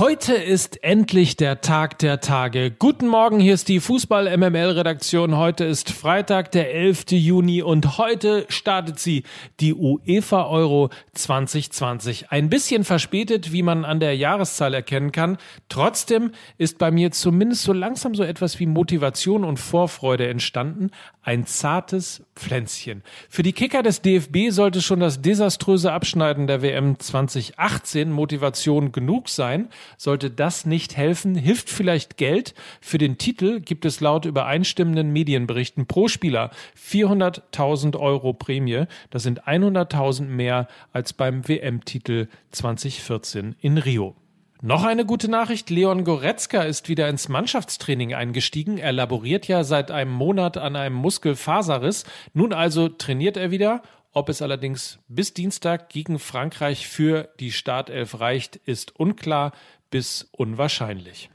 Heute ist endlich der Tag der Tage. Guten Morgen, hier ist die Fußball MML Redaktion. Heute ist Freitag, der 11. Juni und heute startet sie, die UEFA Euro 2020. Ein bisschen verspätet, wie man an der Jahreszahl erkennen kann. Trotzdem ist bei mir zumindest so langsam so etwas wie Motivation und Vorfreude entstanden. Ein zartes Pflänzchen. Für die Kicker des DFB sollte schon das desaströse Abschneiden der WM 2018 Motivation genug sein. Sollte das nicht helfen, hilft vielleicht Geld. Für den Titel gibt es laut übereinstimmenden Medienberichten pro Spieler 400.000 Euro Prämie. Das sind 100.000 mehr als beim WM-Titel 2014 in Rio. Noch eine gute Nachricht. Leon Goretzka ist wieder ins Mannschaftstraining eingestiegen. Er laboriert ja seit einem Monat an einem Muskelfaserriss. Nun also trainiert er wieder. Ob es allerdings bis Dienstag gegen Frankreich für die Startelf reicht, ist unklar bis unwahrscheinlich.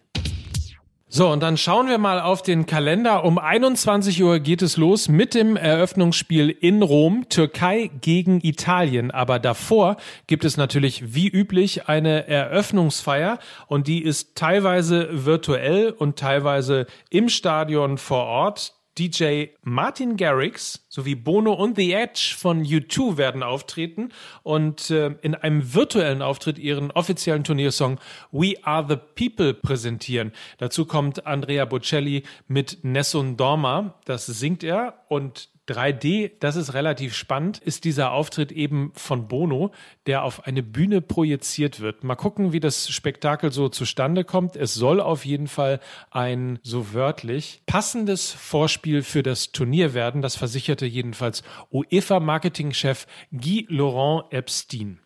So, und dann schauen wir mal auf den Kalender. Um 21 Uhr geht es los mit dem Eröffnungsspiel in Rom, Türkei gegen Italien. Aber davor gibt es natürlich wie üblich eine Eröffnungsfeier und die ist teilweise virtuell und teilweise im Stadion vor Ort. DJ Martin Garrix sowie Bono und The Edge von U2 werden auftreten und äh, in einem virtuellen Auftritt ihren offiziellen Turniersong We Are the People präsentieren. Dazu kommt Andrea Bocelli mit Nessun Dorma, das singt er und 3D, das ist relativ spannend, ist dieser Auftritt eben von Bono, der auf eine Bühne projiziert wird. Mal gucken, wie das Spektakel so zustande kommt. Es soll auf jeden Fall ein, so wörtlich, passendes Vorspiel für das Turnier werden. Das versicherte jedenfalls UEFA-Marketingchef Guy Laurent Epstein.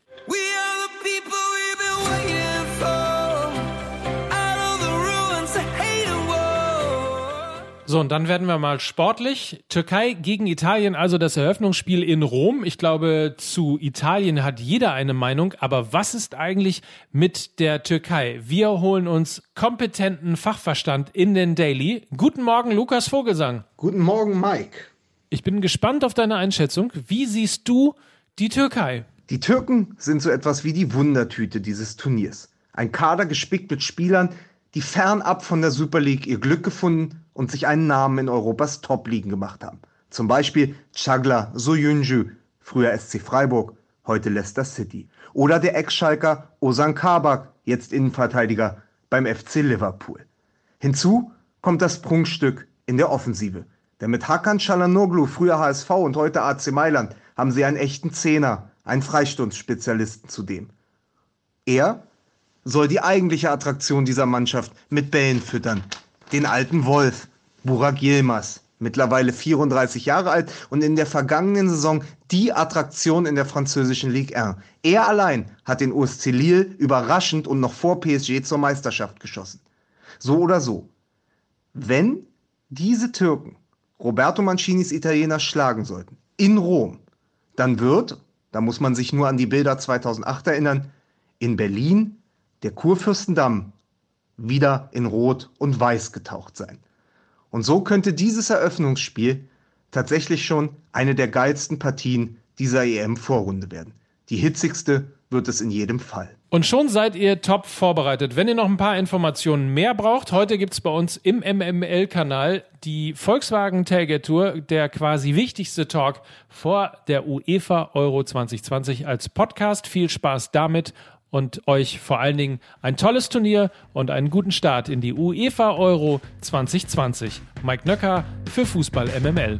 So, und dann werden wir mal sportlich. Türkei gegen Italien, also das Eröffnungsspiel in Rom. Ich glaube, zu Italien hat jeder eine Meinung. Aber was ist eigentlich mit der Türkei? Wir holen uns kompetenten Fachverstand in den Daily. Guten Morgen, Lukas Vogelsang. Guten Morgen, Mike. Ich bin gespannt auf deine Einschätzung. Wie siehst du die Türkei? Die Türken sind so etwas wie die Wundertüte dieses Turniers. Ein Kader gespickt mit Spielern, die fernab von der Super League ihr Glück gefunden und sich einen Namen in Europas Top-Ligen gemacht haben. Zum Beispiel Chagla Soyuncu, früher SC Freiburg, heute Leicester City. Oder der Ex-Schalker Ozan Kabak, jetzt Innenverteidiger beim FC Liverpool. Hinzu kommt das Prunkstück in der Offensive. Denn mit Hakan Çalhanoğlu, früher HSV und heute AC Mailand, haben sie einen echten Zehner, einen Freistundsspezialisten zudem. Er soll die eigentliche Attraktion dieser Mannschaft mit Bällen füttern. Den alten Wolf, Burak Yilmaz, mittlerweile 34 Jahre alt und in der vergangenen Saison die Attraktion in der französischen Ligue 1. Er allein hat den OSC Lille überraschend und noch vor PSG zur Meisterschaft geschossen. So oder so. Wenn diese Türken Roberto Mancinis Italiener schlagen sollten, in Rom, dann wird, da muss man sich nur an die Bilder 2008 erinnern, in Berlin der Kurfürstendamm wieder in Rot und Weiß getaucht sein. Und so könnte dieses Eröffnungsspiel tatsächlich schon eine der geilsten Partien dieser EM-Vorrunde werden. Die hitzigste wird es in jedem Fall. Und schon seid ihr top vorbereitet. Wenn ihr noch ein paar Informationen mehr braucht, heute gibt es bei uns im MML-Kanal die Volkswagen Tailgate Tour, der quasi wichtigste Talk vor der UEFA Euro 2020 als Podcast. Viel Spaß damit und euch vor allen Dingen ein tolles Turnier und einen guten Start in die UEFA Euro 2020. Mike Nöcker für Fußball MML.